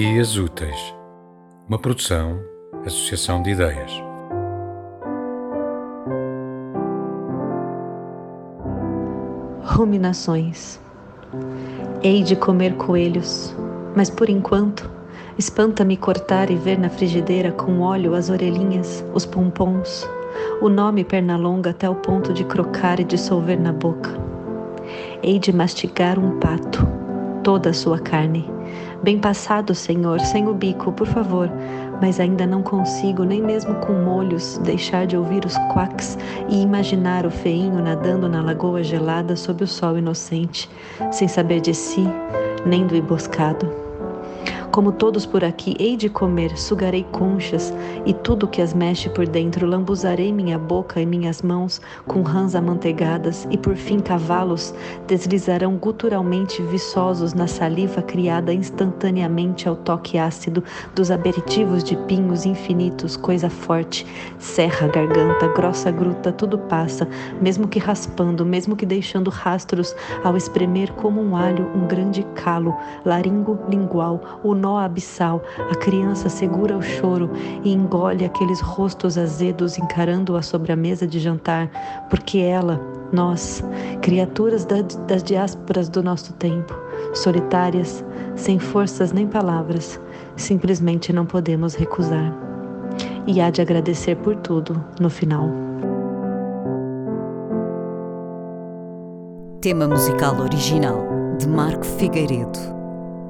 Dias Úteis, uma produção, associação de ideias. Ruminações. Hei de comer coelhos, mas por enquanto espanta-me cortar e ver na frigideira com óleo as orelhinhas, os pompons, o nome pernalonga até o ponto de crocar e dissolver na boca. Hei de mastigar um pato, toda a sua carne. Bem passado, Senhor, sem o bico, por favor, mas ainda não consigo, nem mesmo com molhos, deixar de ouvir os quacks e imaginar o feinho nadando na lagoa gelada sob o sol inocente, sem saber de si, nem do emboscado. Como todos por aqui, hei de comer, sugarei conchas, e tudo que as mexe por dentro, lambuzarei minha boca e minhas mãos com rãs amanteigadas, e por fim cavalos deslizarão guturalmente viçosos na saliva criada instantaneamente ao toque ácido dos aperitivos de pinhos infinitos, coisa forte, serra garganta, grossa gruta, tudo passa, mesmo que raspando, mesmo que deixando rastros ao espremer como um alho um grande calo, laringo lingual, o nó abissal, a criança segura o choro e engole aqueles rostos azedos encarando-a sobre a mesa de jantar, porque ela, nós, criaturas das diásporas do nosso tempo, solitárias, sem forças nem palavras, simplesmente não podemos recusar. E há de agradecer por tudo no final. Tema musical original de Marco Figueiredo